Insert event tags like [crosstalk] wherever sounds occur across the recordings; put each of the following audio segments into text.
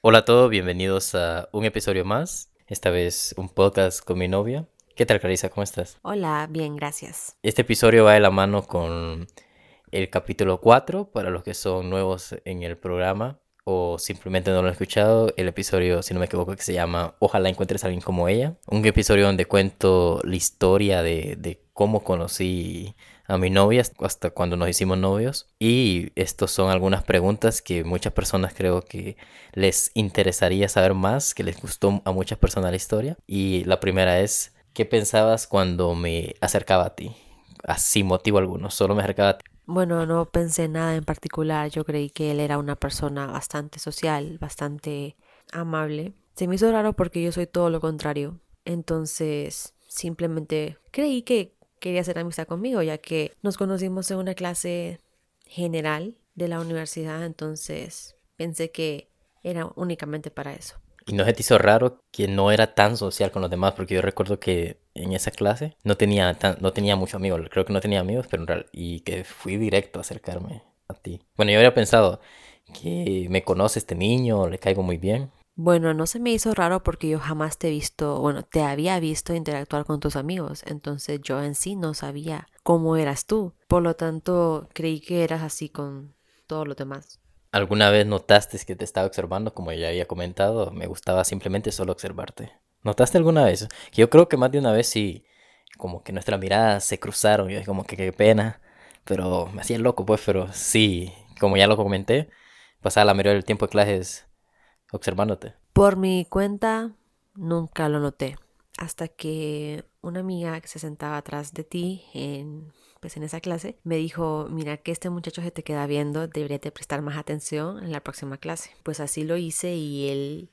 Hola a todos, bienvenidos a un episodio más. Esta vez un podcast con mi novia. ¿Qué tal, Carissa? ¿Cómo estás? Hola, bien, gracias. Este episodio va de la mano con el capítulo 4 para los que son nuevos en el programa o simplemente no lo han escuchado. El episodio, si no me equivoco, que se llama Ojalá encuentres a alguien como ella. Un episodio donde cuento la historia de, de cómo conocí a mi novia hasta cuando nos hicimos novios. Y estos son algunas preguntas que muchas personas creo que les interesaría saber más, que les gustó a muchas personas la historia. Y la primera es, ¿qué pensabas cuando me acercaba a ti? Así motivo alguno, solo me acercaba a ti. Bueno, no pensé nada en particular. Yo creí que él era una persona bastante social, bastante amable. Se me hizo raro porque yo soy todo lo contrario. Entonces, simplemente creí que quería hacer amistad conmigo, ya que nos conocimos en una clase general de la universidad, entonces pensé que era únicamente para eso. ¿Y no se te hizo raro que no era tan social con los demás? Porque yo recuerdo que en esa clase no tenía, tan, no tenía muchos amigos, creo que no tenía amigos, pero en real, y que fui directo a acercarme a ti. Bueno, yo había pensado que me conoce este niño, le caigo muy bien, bueno, no se me hizo raro porque yo jamás te he visto, bueno, te había visto interactuar con tus amigos, entonces yo en sí no sabía cómo eras tú. Por lo tanto, creí que eras así con todos los demás. ¿Alguna vez notaste que te estaba observando? Como ya había comentado, me gustaba simplemente solo observarte. ¿Notaste alguna vez? Yo creo que más de una vez sí, como que nuestras miradas se cruzaron, yo como que qué pena, pero me hacía loco pues, pero sí, como ya lo comenté, pasaba la mayoría del tiempo de clases observándote? Por mi cuenta, nunca lo noté. Hasta que una amiga que se sentaba atrás de ti en, pues en esa clase me dijo, mira que este muchacho se te queda viendo, debería de prestar más atención en la próxima clase. Pues así lo hice y él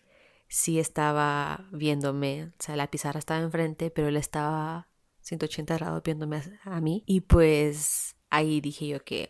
sí estaba viéndome, o sea, la pizarra estaba enfrente, pero él estaba 180 grados viéndome a mí y pues ahí dije yo que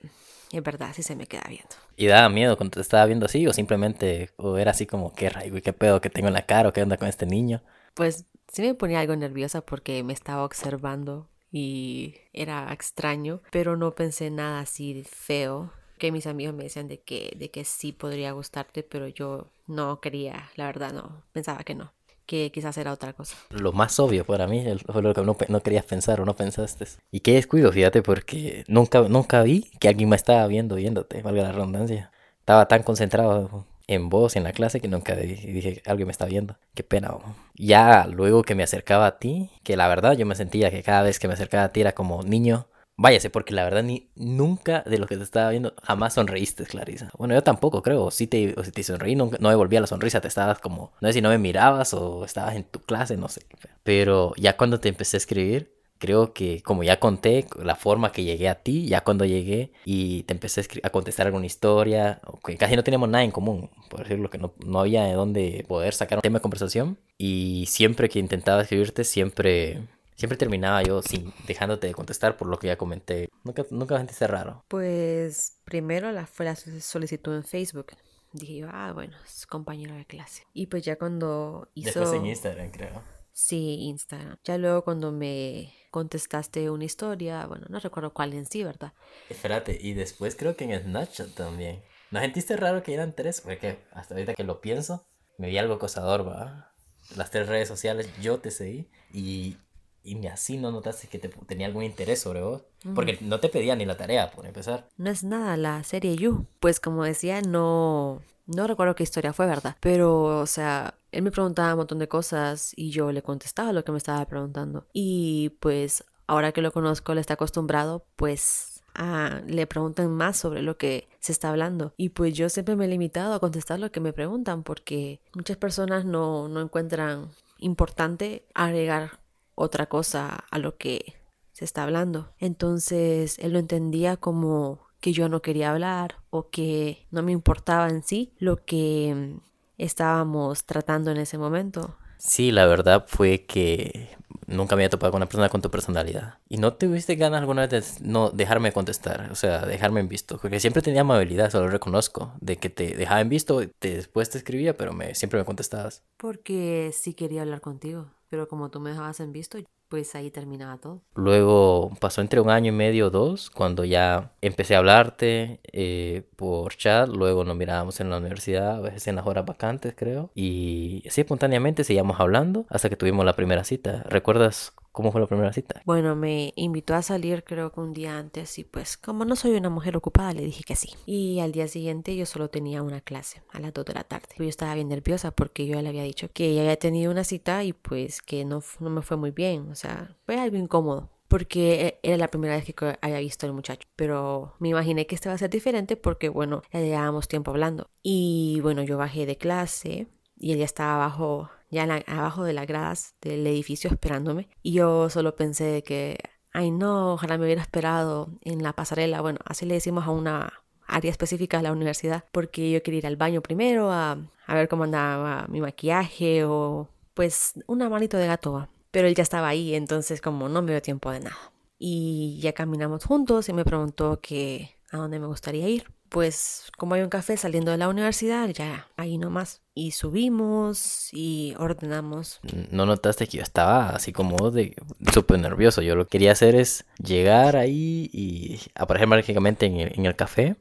es verdad, sí se me queda viendo. ¿Y daba miedo cuando te estaba viendo así? ¿O simplemente o era así como, qué raigo y qué pedo que tengo en la cara o qué onda con este niño? Pues sí me ponía algo nerviosa porque me estaba observando y era extraño, pero no pensé nada así feo. Que mis amigos me decían de que, de que sí podría gustarte, pero yo no quería, la verdad no, pensaba que no que quizás era otra cosa. Lo más obvio para mí fue lo que no, no, querías pensar o no pensaste. Y qué descuido, fíjate, porque nunca, nunca vi que alguien me estaba viendo, viéndote, valga la redundancia. Estaba tan concentrado en vos, en la clase, que nunca dije, alguien me está viendo. Qué pena. Ya luego que me acercaba a ti, que la verdad yo me sentía que cada vez que me acercaba a ti era como niño Váyase, porque la verdad ni nunca de lo que te estaba viendo jamás sonreíste, Clarisa. Bueno, yo tampoco creo. Si te, si te sonreí, no, no devolvía la sonrisa. Te estabas como, no sé si no me mirabas o estabas en tu clase, no sé. Pero ya cuando te empecé a escribir, creo que como ya conté la forma que llegué a ti, ya cuando llegué y te empecé a, a contestar alguna historia, que casi no teníamos nada en común, por decirlo que no, no había de dónde poder sacar un tema de conversación. Y siempre que intentaba escribirte, siempre Siempre terminaba yo sin dejándote de contestar por lo que ya comenté. Nunca, nunca sentiste raro. Pues primero la, fue la solicitud en Facebook. Dije yo, ah, bueno, es compañero de clase. Y pues ya cuando hizo... Después en Instagram, creo. Sí, Instagram. Ya luego cuando me contestaste una historia, bueno, no recuerdo cuál en sí, ¿verdad? Espérate, y después creo que en Snapchat también. ¿No sentiste raro que eran tres? Porque hasta ahorita que lo pienso, me vi algo acosador, ¿va? Las tres redes sociales, yo te seguí y y ni así no notaste que te, tenía algún interés sobre vos. Porque no te pedía ni la tarea, por empezar. No es nada la serie You. Pues como decía, no, no recuerdo qué historia fue, ¿verdad? Pero, o sea, él me preguntaba un montón de cosas y yo le contestaba lo que me estaba preguntando. Y pues ahora que lo conozco, él está acostumbrado, pues a, le preguntan más sobre lo que se está hablando. Y pues yo siempre me he limitado a contestar lo que me preguntan porque muchas personas no, no encuentran importante agregar otra cosa a lo que se está hablando. Entonces él lo entendía como que yo no quería hablar o que no me importaba en sí lo que estábamos tratando en ese momento. Sí, la verdad fue que nunca me había topado con una persona con tu personalidad. Y no tuviste ganas alguna vez de no dejarme contestar, o sea, dejarme en visto. Porque siempre tenía amabilidad, solo lo reconozco, de que te dejaba en visto, te, después te escribía, pero me, siempre me contestabas. Porque sí quería hablar contigo pero como tú me dejabas en visto, pues ahí terminaba todo. Luego pasó entre un año y medio o dos, cuando ya empecé a hablarte eh, por chat, luego nos mirábamos en la universidad, a veces en las horas vacantes creo, y así espontáneamente seguíamos hablando hasta que tuvimos la primera cita. ¿Recuerdas ¿Cómo fue la primera cita? Bueno, me invitó a salir creo que un día antes y pues como no soy una mujer ocupada le dije que sí. Y al día siguiente yo solo tenía una clase a las 2 de la tarde. Yo estaba bien nerviosa porque yo ya le había dicho que ella había tenido una cita y pues que no, no me fue muy bien. O sea, fue algo incómodo porque e, era la primera vez que había visto al muchacho. Pero me imaginé que este va a ser diferente porque, bueno, ya llevábamos tiempo hablando. Y bueno, yo bajé de clase y ella estaba abajo ya abajo de las gradas del edificio esperándome. Y yo solo pensé que, ay no, ojalá me hubiera esperado en la pasarela. Bueno, así le decimos a una área específica de la universidad, porque yo quería ir al baño primero a, a ver cómo andaba mi maquillaje o pues una manito de gato. Pero él ya estaba ahí, entonces como no me dio tiempo de nada. Y ya caminamos juntos y me preguntó que a dónde me gustaría ir pues como hay un café saliendo de la universidad, ya ahí nomás. Y subimos y ordenamos. ¿No notaste que yo estaba así como de súper nervioso? Yo lo que quería hacer es llegar ahí y aparecer mágicamente en el, en el café.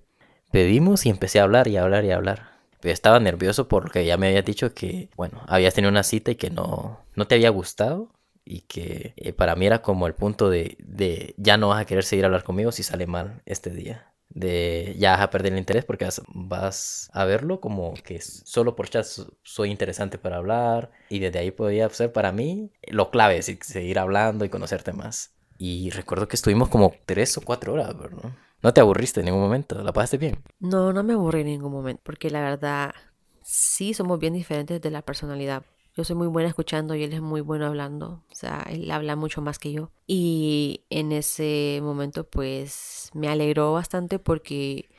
Pedimos y empecé a hablar y a hablar y a hablar. Pero estaba nervioso porque ya me había dicho que, bueno, habías tenido una cita y que no, no te había gustado y que eh, para mí era como el punto de, de ya no vas a querer seguir a hablar conmigo si sale mal este día de ya a perder el interés porque vas a verlo como que solo por chat soy interesante para hablar y desde ahí podía ser para mí lo clave es seguir hablando y conocerte más. Y recuerdo que estuvimos como tres o cuatro horas. ¿No te aburriste en ningún momento? ¿La pasaste bien? No, no me aburrí en ningún momento porque la verdad sí somos bien diferentes de la personalidad. Yo soy muy buena escuchando y él es muy bueno hablando. O sea, él habla mucho más que yo. Y en ese momento pues me alegró bastante porque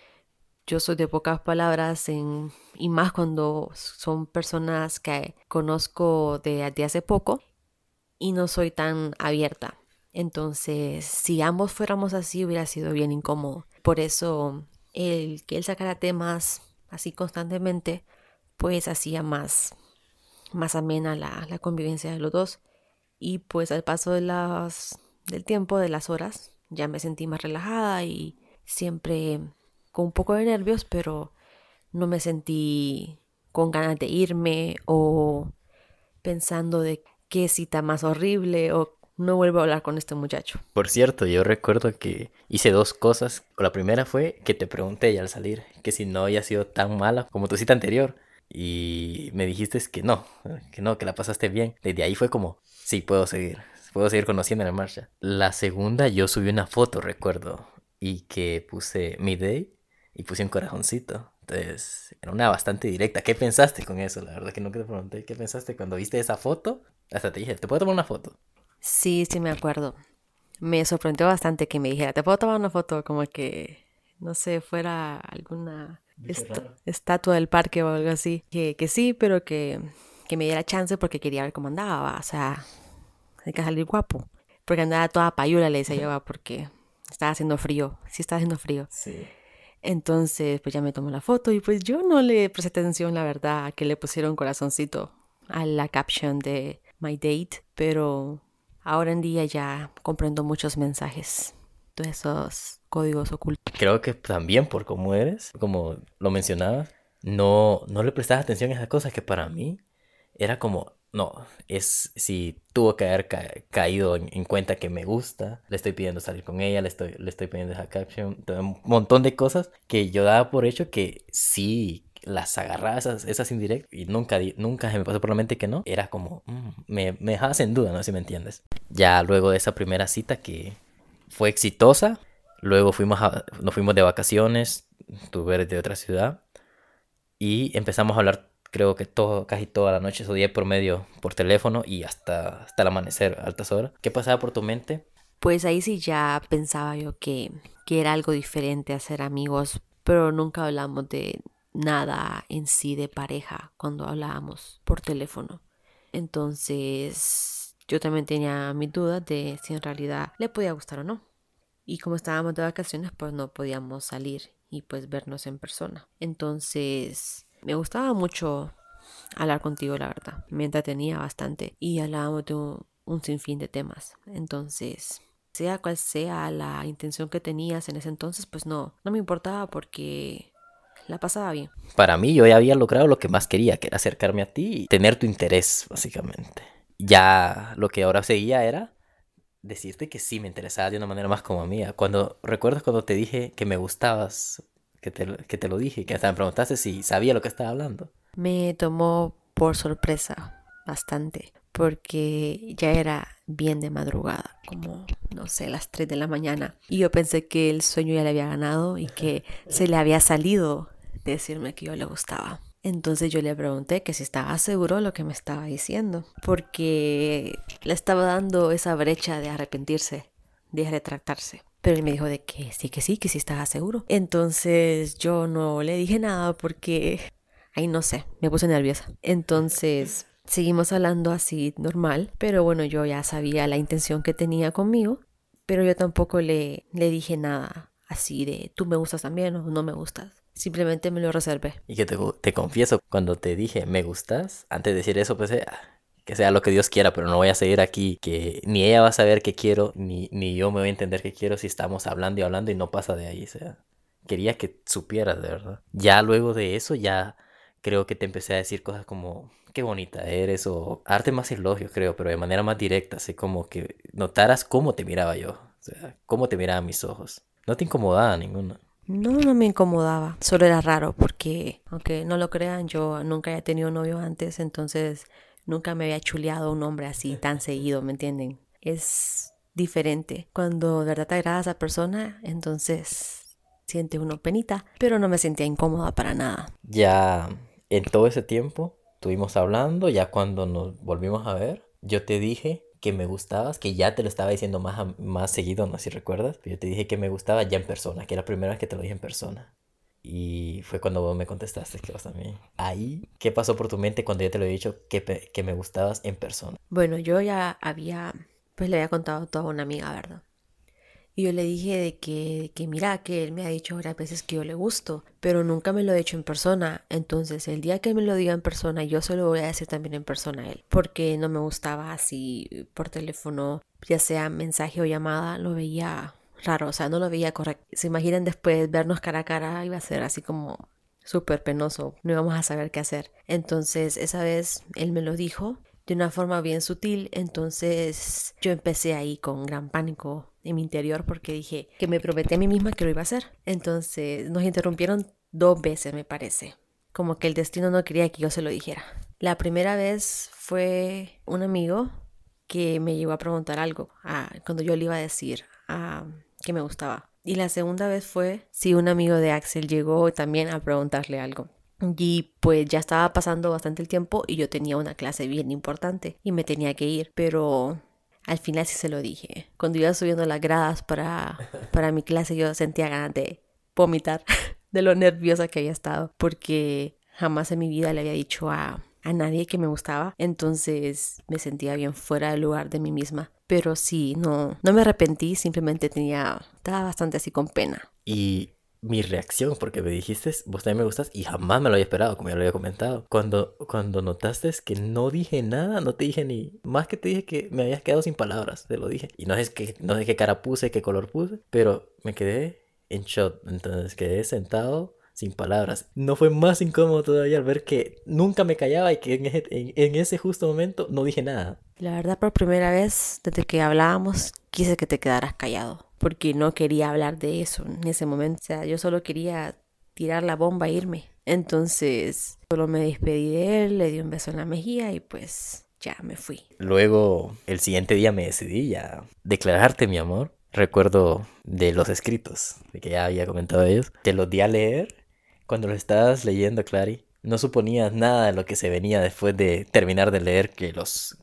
yo soy de pocas palabras en, y más cuando son personas que conozco de, de hace poco y no soy tan abierta. Entonces, si ambos fuéramos así, hubiera sido bien incómodo. Por eso, el que él sacara temas así constantemente, pues hacía más, más amena la, la convivencia de los dos. Y pues al paso de las, del tiempo, de las horas, ya me sentí más relajada y siempre con un poco de nervios, pero no me sentí con ganas de irme o pensando de qué cita más horrible o no vuelvo a hablar con este muchacho. Por cierto, yo recuerdo que hice dos cosas. La primera fue que te pregunté ya al salir que si no había sido tan mala como tu cita anterior y me dijiste que no, que no, que la pasaste bien. Desde ahí fue como, sí, puedo seguir, puedo seguir conociendo en la marcha. La segunda, yo subí una foto, recuerdo, y que puse mi day y puse un corazoncito. Entonces, era una bastante directa. ¿Qué pensaste con eso? La verdad que no te pregunté. ¿Qué pensaste cuando viste esa foto? Hasta te dije, ¿te puedo tomar una foto? Sí, sí me acuerdo. Me sorprendió bastante que me dijera, ¿te puedo tomar una foto? Como que, no sé, fuera alguna estatua del parque o algo así. Que, que sí, pero que, que, me diera chance porque quería ver cómo andaba. O sea, hay que salir guapo. Porque andaba toda payula, le decía yo, porque estaba haciendo frío. Sí, estaba haciendo frío. Sí. Entonces, pues ya me tomó la foto y pues yo no le presté atención, la verdad, a que le pusieron corazoncito a la caption de My Date, pero ahora en día ya comprendo muchos mensajes, todos esos códigos ocultos. Creo que también por cómo eres, como lo mencionabas, no, no le prestabas atención a esas cosas que para mí era como, no, es si tuvo que haber caído en, cuenta que me gusta, le estoy pidiendo salir con ella, le estoy, le estoy pidiendo esa caption, un montón de cosas que yo daba por hecho que sí las agarraba esas, esas indirectas y nunca, nunca se me pasó por la mente que no, era como, mm, me, me dejabas en duda, no sé si me entiendes. Ya luego de esa primera cita que fue exitosa, Luego fuimos nos fuimos de vacaciones, tuve de otra ciudad y empezamos a hablar creo que todo, casi toda la noche, esos día por medio, por teléfono y hasta, hasta el amanecer, altas horas. ¿Qué pasaba por tu mente? Pues ahí sí ya pensaba yo que, que era algo diferente hacer amigos, pero nunca hablamos de nada en sí de pareja cuando hablábamos por teléfono. Entonces yo también tenía mis dudas de si en realidad le podía gustar o no. Y como estábamos de vacaciones, pues no podíamos salir y pues vernos en persona. Entonces, me gustaba mucho hablar contigo, la verdad. Me entretenía bastante. Y hablábamos de un sinfín de temas. Entonces, sea cual sea la intención que tenías en ese entonces, pues no, no me importaba porque la pasaba bien. Para mí yo ya había logrado lo que más quería, que era acercarme a ti y tener tu interés, básicamente. Ya lo que ahora seguía era decirte que sí me interesaba de una manera más como mía. Cuando, ¿recuerdas cuando te dije que me gustabas? Que te, que te lo dije, que hasta me preguntaste si sabía lo que estaba hablando. Me tomó por sorpresa bastante, porque ya era bien de madrugada, como, no sé, las 3 de la mañana. Y yo pensé que el sueño ya le había ganado y que se le había salido decirme que yo le gustaba. Entonces yo le pregunté que si estaba seguro lo que me estaba diciendo, porque le estaba dando esa brecha de arrepentirse, de retractarse. Pero él me dijo de que sí, que sí, que sí estaba seguro. Entonces yo no le dije nada porque, ahí no sé, me puse nerviosa. Entonces seguimos hablando así normal, pero bueno, yo ya sabía la intención que tenía conmigo, pero yo tampoco le, le dije nada así de tú me gustas también o no me gustas. Simplemente me lo reservé. Y que te, te confieso, cuando te dije me gustas, antes de decir eso pensé, ah, que sea lo que Dios quiera, pero no voy a seguir aquí, que ni ella va a saber qué quiero, ni, ni yo me voy a entender qué quiero si estamos hablando y hablando y no pasa de ahí. O sea, quería que supieras de verdad. Ya luego de eso, ya creo que te empecé a decir cosas como, qué bonita eres, o arte más elogios, creo, pero de manera más directa, así como que notaras cómo te miraba yo, o sea, cómo te miraban mis ojos. No te incomodaba ninguna. No, no me incomodaba, solo era raro porque, aunque no lo crean, yo nunca había tenido novio antes, entonces nunca me había chuleado un hombre así tan seguido, ¿me entienden? Es diferente. Cuando de verdad te agrada a esa persona, entonces siente uno penita, pero no me sentía incómoda para nada. Ya en todo ese tiempo estuvimos hablando, ya cuando nos volvimos a ver, yo te dije que me gustabas, que ya te lo estaba diciendo más, más seguido, no sé si recuerdas, pero yo te dije que me gustaba ya en persona, que era la primera vez que te lo dije en persona. Y fue cuando vos me contestaste que vas a mí. Ahí, ¿qué pasó por tu mente cuando yo te lo he dicho que, que me gustabas en persona? Bueno, yo ya había, pues le había contado todo a una amiga, ¿verdad? Y yo le dije de que, que mira, que él me ha dicho varias veces que yo le gusto, pero nunca me lo he dicho en persona. Entonces, el día que me lo diga en persona, yo se lo voy a decir también en persona a él. Porque no me gustaba así por teléfono, ya sea mensaje o llamada, lo veía raro, o sea, no lo veía correcto. Se imaginan después vernos cara a cara, iba a ser así como súper penoso, no íbamos a saber qué hacer. Entonces, esa vez él me lo dijo de una forma bien sutil, entonces yo empecé ahí con gran pánico en mi interior porque dije que me prometí a mí misma que lo iba a hacer. Entonces nos interrumpieron dos veces, me parece. Como que el destino no quería que yo se lo dijera. La primera vez fue un amigo que me llegó a preguntar algo cuando yo le iba a decir que me gustaba. Y la segunda vez fue si un amigo de Axel llegó también a preguntarle algo. Y pues ya estaba pasando bastante el tiempo y yo tenía una clase bien importante y me tenía que ir, pero al final sí se lo dije. Cuando iba subiendo las gradas para, [laughs] para mi clase yo sentía ganas de vomitar [laughs] de lo nerviosa que había estado porque jamás en mi vida le había dicho a, a nadie que me gustaba. Entonces me sentía bien fuera del lugar de mí misma. Pero sí, no, no me arrepentí, simplemente tenía, estaba bastante así con pena. Y mi reacción, porque me dijiste, vos también me gustas, y jamás me lo había esperado, como ya lo había comentado. Cuando, cuando notaste que no dije nada, no te dije ni, más que te dije que me habías quedado sin palabras, te lo dije. Y no sé, qué, no sé qué cara puse, qué color puse, pero me quedé en shot, entonces quedé sentado sin palabras. No fue más incómodo todavía al ver que nunca me callaba y que en ese, en ese justo momento no dije nada. La verdad, por primera vez desde que hablábamos, quise que te quedaras callado porque no quería hablar de eso en ese momento. O sea, yo solo quería tirar la bomba e irme. Entonces, solo me despedí de él, le di un beso en la mejilla y pues ya me fui. Luego, el siguiente día me decidí ya declararte mi amor. Recuerdo de los escritos, de que ya había comentado ellos, te los di a leer. Cuando los estabas leyendo, Clary, no suponías nada de lo que se venía después de terminar de leer que los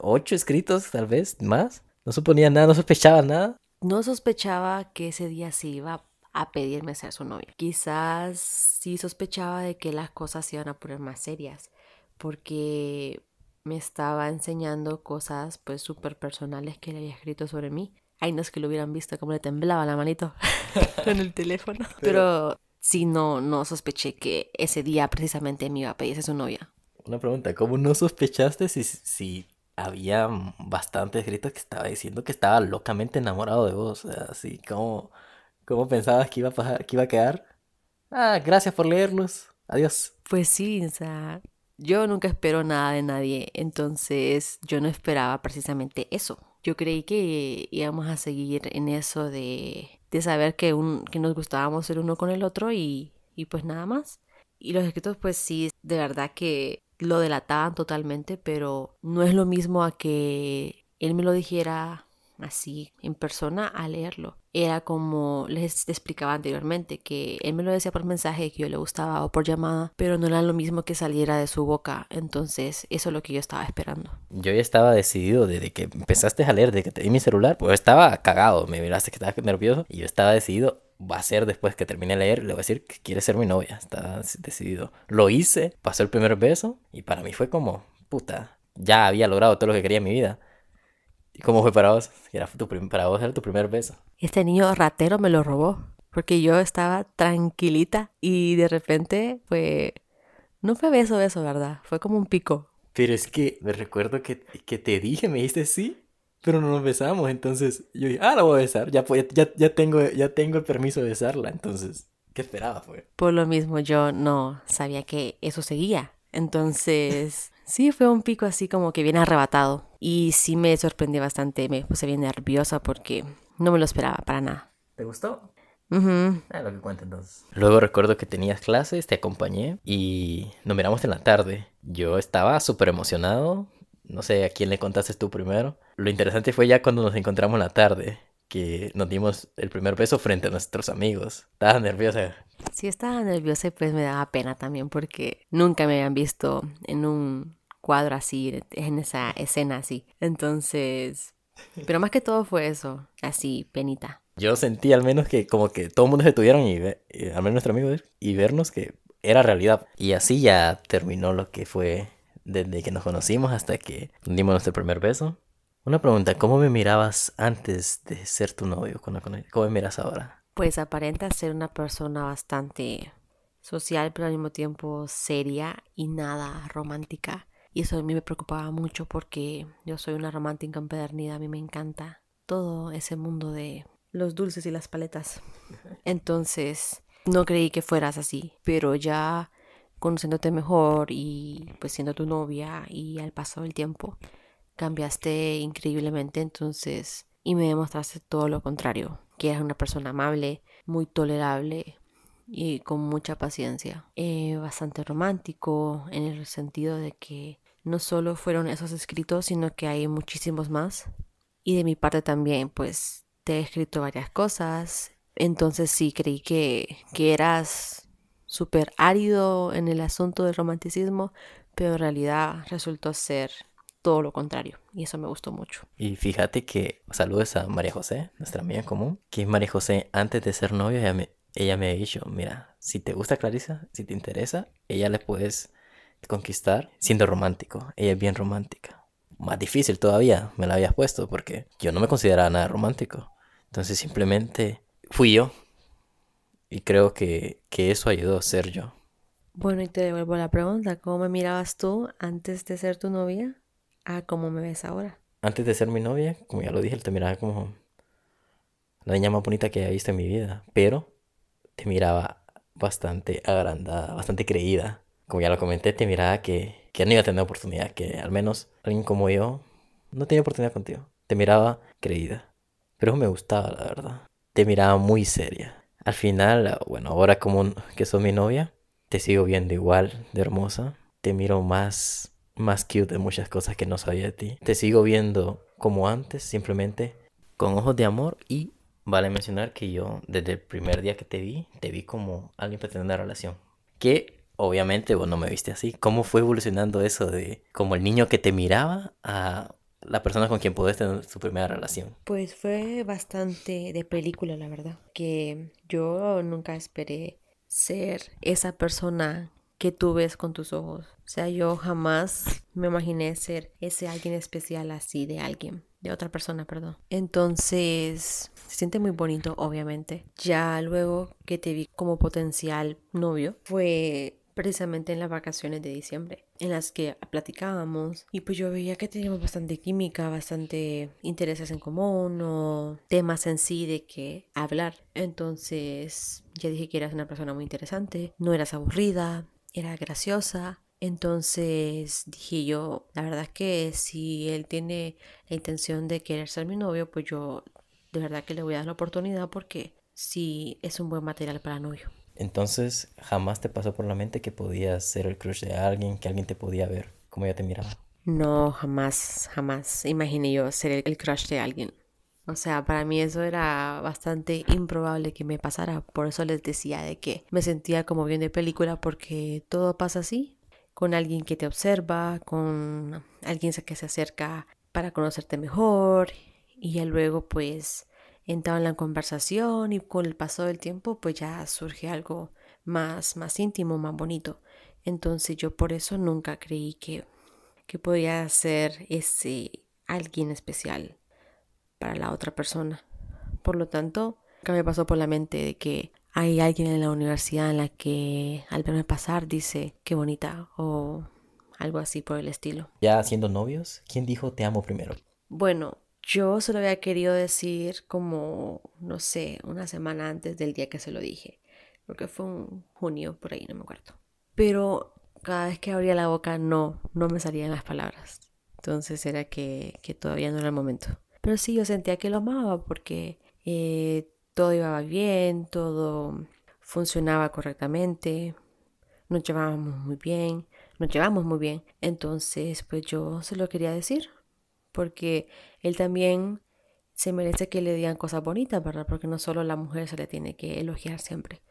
ocho escritos, tal vez, más. No suponía nada, no sospechaba nada. No sospechaba que ese día se iba a pedirme ser su novia. Quizás sí sospechaba de que las cosas se iban a poner más serias, porque me estaba enseñando cosas pues súper personales que le había escrito sobre mí. Ay, no es que lo hubieran visto como le temblaba la manito [laughs] con el teléfono. [laughs] Pero, sí, no, no sospeché que ese día precisamente me iba a pedirse su novia. Una pregunta, ¿cómo no sospechaste si, si había bastante escritos que estaba diciendo que estaba locamente enamorado de vos. Así como, ¿cómo pensabas que iba a pasar, que iba a quedar? Ah, gracias por leerlos. Adiós. Pues sí, o sea, yo nunca espero nada de nadie, entonces yo no esperaba precisamente eso. Yo creí que íbamos a seguir en eso de, de saber que, un, que nos gustábamos el uno con el otro y, y pues nada más. Y los escritos pues sí, de verdad que lo delataban totalmente, pero no es lo mismo a que él me lo dijera así en persona a leerlo. Era como les explicaba anteriormente, que él me lo decía por mensaje que yo le gustaba o por llamada, pero no era lo mismo que saliera de su boca. Entonces, eso es lo que yo estaba esperando. Yo ya estaba decidido desde que empezaste a leer, desde que te di mi celular, pues estaba cagado, me miraste que estaba nervioso y yo estaba decidido va a ser después que termine de leer, le voy a decir que quiere ser mi novia, está decidido. Lo hice, pasó el primer beso y para mí fue como, puta, ya había logrado todo lo que quería en mi vida. ¿Y cómo fue para vos? Era tu para vos era tu primer beso. Este niño ratero me lo robó, porque yo estaba tranquilita y de repente fue... No fue beso, beso, ¿verdad? Fue como un pico. Pero es que me recuerdo que, que te dije, me dijiste sí, pero no nos besamos. Entonces yo dije, ah, la voy a besar. Ya, ya, ya, tengo, ya tengo el permiso de besarla. Entonces, ¿qué esperaba? Fue? Por lo mismo, yo no sabía que eso seguía. Entonces, sí, fue un pico así como que bien arrebatado. Y sí me sorprendió bastante, me puse bien nerviosa porque no me lo esperaba para nada. ¿Te gustó? Ah, lo que cuenta entonces. Luego recuerdo que tenías clases, te acompañé y nos miramos en la tarde. Yo estaba súper emocionado. No sé a quién le contaste tú primero. Lo interesante fue ya cuando nos encontramos en la tarde, que nos dimos el primer beso frente a nuestros amigos. Estaba nerviosa. Sí, estaba nerviosa y pues me daba pena también porque nunca me habían visto en un cuadro así, en esa escena así. Entonces, pero más que todo fue eso, así, penita. Yo sentí al menos que como que todo el mundo se tuvieron y, al menos nuestro amigo y vernos que era realidad. Y así ya terminó lo que fue desde que nos conocimos hasta que dimos nuestro primer beso. Una pregunta, ¿cómo me mirabas antes de ser tu novio? ¿Cómo me miras ahora? Pues aparenta ser una persona bastante social, pero al mismo tiempo seria y nada romántica. Y eso a mí me preocupaba mucho porque yo soy una romántica empedernida, a mí me encanta todo ese mundo de los dulces y las paletas. Entonces, no creí que fueras así, pero ya conociéndote mejor y pues siendo tu novia y al paso del tiempo cambiaste increíblemente entonces y me demostraste todo lo contrario, que eres una persona amable, muy tolerable y con mucha paciencia. Eh, bastante romántico en el sentido de que no solo fueron esos escritos, sino que hay muchísimos más. Y de mi parte también, pues te he escrito varias cosas. Entonces sí, creí que, que eras súper árido en el asunto del romanticismo, pero en realidad resultó ser todo lo contrario y eso me gustó mucho. Y fíjate que saludos a María José, nuestra amiga en común, que María José antes de ser novia ella me, ella me ha dicho, mira, si te gusta Clarisa, si te interesa, ella le puedes conquistar siendo romántico. Ella es bien romántica. Más difícil todavía me la habías puesto porque yo no me consideraba nada romántico. Entonces simplemente fui yo. Y creo que, que eso ayudó a ser yo. Bueno, y te devuelvo la pregunta, ¿cómo me mirabas tú antes de ser tu novia a cómo me ves ahora? Antes de ser mi novia, como ya lo dije, te miraba como la niña más bonita que he visto en mi vida, pero te miraba bastante agrandada, bastante creída. Como ya lo comenté, te miraba que, que no iba a tener oportunidad, que al menos alguien como yo no tenía oportunidad contigo. Te miraba creída, pero me gustaba, la verdad. Te miraba muy seria. Al final, bueno, ahora como que sos mi novia, te sigo viendo igual de hermosa. Te miro más, más cute de muchas cosas que no sabía de ti. Te sigo viendo como antes, simplemente con ojos de amor y Vale mencionar que yo desde el primer día que te vi, te vi como alguien tener una relación. Que obviamente vos no me viste así. ¿Cómo fue evolucionando eso de como el niño que te miraba a la persona con quien podés tener su primera relación? Pues fue bastante de película, la verdad. Que yo nunca esperé ser esa persona que tú ves con tus ojos. O sea, yo jamás me imaginé ser ese alguien especial así de alguien de otra persona, perdón. Entonces, se siente muy bonito, obviamente. Ya luego que te vi como potencial novio, fue precisamente en las vacaciones de diciembre, en las que platicábamos y pues yo veía que teníamos bastante química, bastante intereses en común o temas en sí de que hablar. Entonces ya dije que eras una persona muy interesante, no eras aburrida, era graciosa. Entonces dije yo, la verdad es que si él tiene la intención de querer ser mi novio, pues yo de verdad que le voy a dar la oportunidad porque sí es un buen material para novio. Entonces, jamás te pasó por la mente que podías ser el crush de alguien, que alguien te podía ver como ella te miraba. No, jamás, jamás imaginé yo ser el crush de alguien. O sea, para mí eso era bastante improbable que me pasara. Por eso les decía de que me sentía como bien de película porque todo pasa así. Con alguien que te observa, con alguien que se acerca para conocerte mejor. Y ya luego pues entraba en la conversación y con el paso del tiempo pues ya surge algo más, más íntimo, más bonito. Entonces yo por eso nunca creí que, que podía ser ese alguien especial para la otra persona. Por lo tanto, que me pasó por la mente de que hay alguien en la universidad en la que al verme pasar dice qué bonita o algo así por el estilo. Ya siendo novios, ¿quién dijo te amo primero? Bueno, yo se lo había querido decir como, no sé, una semana antes del día que se lo dije. Porque fue un junio, por ahí, no me acuerdo. Pero cada vez que abría la boca, no, no me salían las palabras. Entonces era que, que todavía no era el momento. Pero sí, yo sentía que lo amaba porque eh, todo iba bien, todo funcionaba correctamente, nos llevábamos muy bien, nos llevamos muy bien. Entonces, pues yo se lo quería decir porque él también se merece que le digan cosas bonitas, ¿verdad? Porque no solo a la mujer se le tiene que elogiar siempre.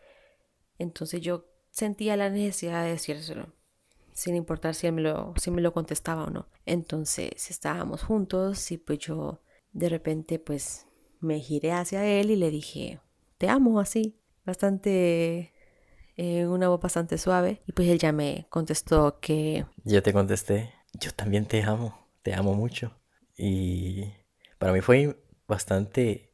Entonces yo sentía la necesidad de decírselo, sin importar si él me lo, si me lo contestaba o no. Entonces estábamos juntos y pues yo de repente pues me giré hacia él y le dije, te amo así, bastante, eh, una voz bastante suave. Y pues él ya me contestó que... Yo te contesté, yo también te amo, te amo mucho. Y para mí fue bastante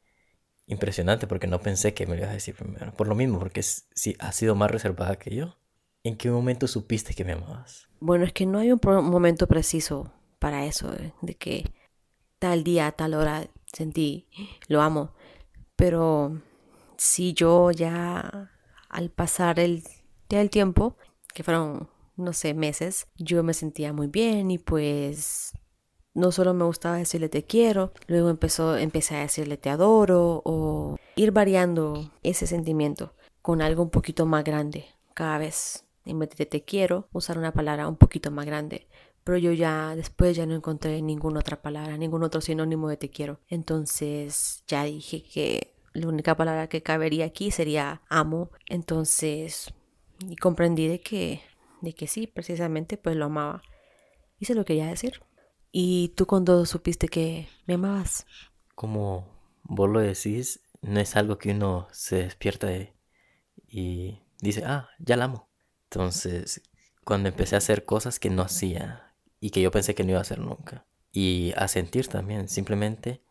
impresionante porque no pensé que me lo ibas a decir primero. Por lo mismo, porque si has sido más reservada que yo. ¿En qué momento supiste que me amabas? Bueno, es que no hay un momento preciso para eso, eh, de que tal día, tal hora sentí, lo amo. Pero si yo ya al pasar el, el tiempo, que fueron, no sé, meses, yo me sentía muy bien y pues no solo me gustaba decirle te quiero, luego empezó, empecé a decirle te adoro o ir variando ese sentimiento con algo un poquito más grande cada vez. En vez de te quiero, usar una palabra un poquito más grande. Pero yo ya después ya no encontré ninguna otra palabra, ningún otro sinónimo de te quiero. Entonces ya dije que la única palabra que cabería aquí sería amo. Entonces y comprendí de que, de que sí, precisamente pues lo amaba. Y se lo quería decir. ¿Y tú cuando supiste que me amabas? Como vos lo decís, no es algo que uno se despierta y dice, ah, ya la amo. Entonces, cuando empecé a hacer cosas que no hacía y que yo pensé que no iba a hacer nunca. Y a sentir también, simplemente,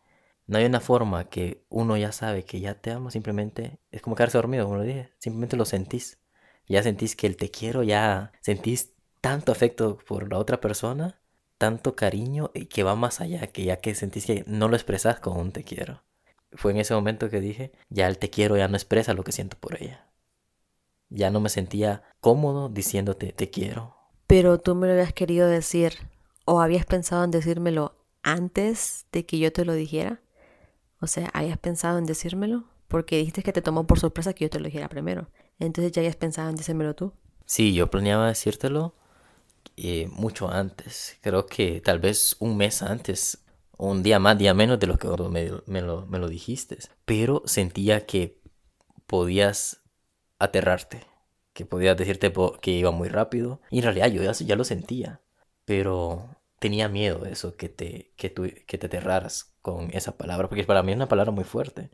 no hay una forma que uno ya sabe que ya te amo, simplemente es como quedarse dormido, como lo dije, simplemente lo sentís. Ya sentís que el te quiero, ya sentís tanto afecto por la otra persona tanto cariño y que va más allá, que ya que sentís que no lo expresas con un te quiero. Fue en ese momento que dije, ya el te quiero ya no expresa lo que siento por ella. Ya no me sentía cómodo diciéndote te quiero. Pero tú me lo habías querido decir o habías pensado en decírmelo antes de que yo te lo dijera. O sea, habías pensado en decírmelo porque dijiste que te tomó por sorpresa que yo te lo dijera primero. Entonces ya habías pensado en decírmelo tú. Sí, yo planeaba decírtelo eh, mucho antes. Creo que tal vez un mes antes, un día más, día menos de lo que me, lo, me lo dijiste. Pero sentía que podías aterrarte, que podías decirte que iba muy rápido. Y en realidad yo ya, lo sentía, pero tenía miedo de eso, que te, que, tú, que te aterraras con esa palabra, porque para mí es una palabra muy fuerte.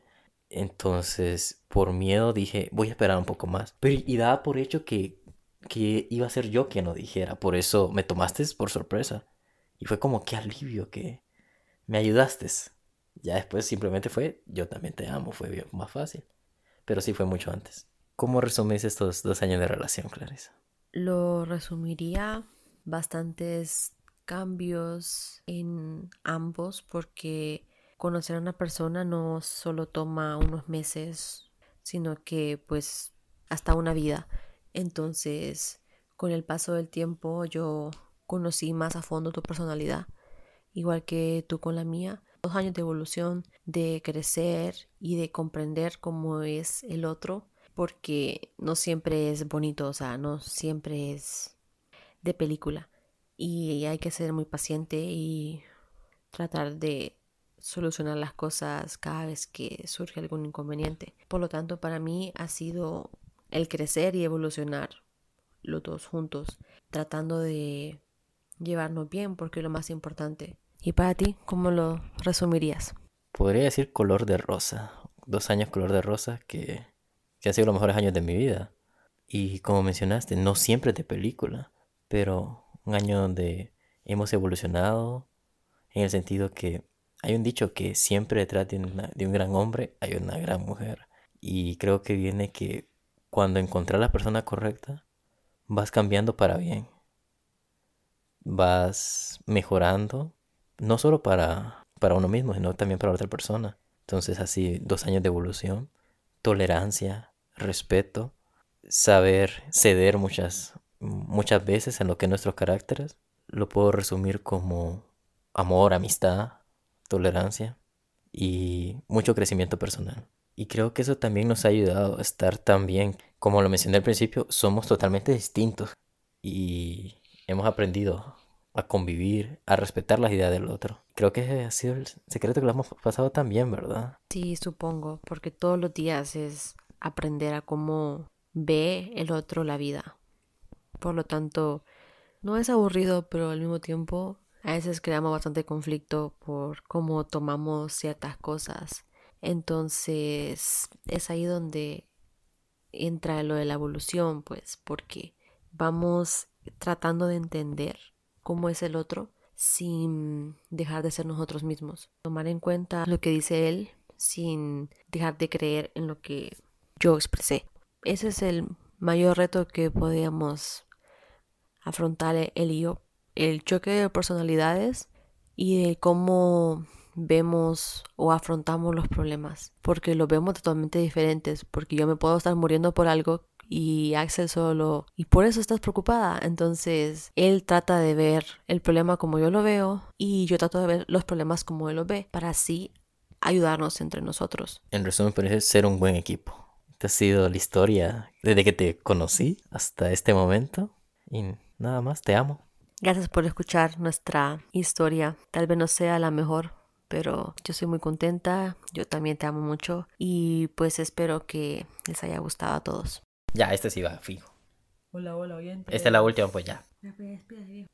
Entonces, por miedo dije, voy a esperar un poco más. Pero y daba por hecho que que iba a ser yo quien lo dijera. Por eso me tomaste por sorpresa. Y fue como qué alivio que me ayudaste. Ya después simplemente fue yo también te amo. Fue más fácil. Pero sí fue mucho antes. ¿Cómo resumís estos dos años de relación, Clarisa? Lo resumiría bastantes cambios en ambos porque conocer a una persona no solo toma unos meses, sino que pues hasta una vida. Entonces, con el paso del tiempo yo conocí más a fondo tu personalidad, igual que tú con la mía. Dos años de evolución, de crecer y de comprender cómo es el otro, porque no siempre es bonito, o sea, no siempre es de película. Y hay que ser muy paciente y tratar de solucionar las cosas cada vez que surge algún inconveniente. Por lo tanto, para mí ha sido el crecer y evolucionar los dos juntos, tratando de llevarnos bien, porque es lo más importante. ¿Y para ti, cómo lo resumirías? Podría decir color de rosa. Dos años color de rosa que, que han sido los mejores años de mi vida. Y como mencionaste, no siempre de película, pero un año donde hemos evolucionado en el sentido que hay un dicho que siempre detrás de, de un gran hombre hay una gran mujer. Y creo que viene que cuando encontrar la persona correcta, vas cambiando para bien. Vas mejorando, no solo para, para uno mismo, sino también para otra persona. Entonces así, dos años de evolución, tolerancia, respeto, saber ceder muchas, muchas veces en lo que es nuestros caracteres. Lo puedo resumir como amor, amistad, tolerancia y mucho crecimiento personal. Y creo que eso también nos ha ayudado a estar tan bien. Como lo mencioné al principio, somos totalmente distintos y hemos aprendido a convivir, a respetar las ideas del otro. Creo que ha sido el secreto que lo hemos pasado tan bien, ¿verdad? Sí, supongo, porque todos los días es aprender a cómo ve el otro la vida. Por lo tanto, no es aburrido, pero al mismo tiempo a veces creamos bastante conflicto por cómo tomamos ciertas cosas entonces es ahí donde entra lo de la evolución, pues, porque vamos tratando de entender cómo es el otro sin dejar de ser nosotros mismos. Tomar en cuenta lo que dice él sin dejar de creer en lo que yo expresé. Ese es el mayor reto que podíamos afrontar él y yo. El choque de personalidades y de cómo vemos o afrontamos los problemas, porque los vemos totalmente diferentes, porque yo me puedo estar muriendo por algo y Axel solo y por eso estás preocupada. Entonces, él trata de ver el problema como yo lo veo y yo trato de ver los problemas como él los ve para así ayudarnos entre nosotros. En resumen, parece ser un buen equipo. Esta ha sido la historia desde que te conocí hasta este momento y nada más, te amo. Gracias por escuchar nuestra historia. Tal vez no sea la mejor, pero yo soy muy contenta, yo también te amo mucho y pues espero que les haya gustado a todos. Ya, este sí va fijo. Hola, hola, oyente. Esta es la última, pues ya.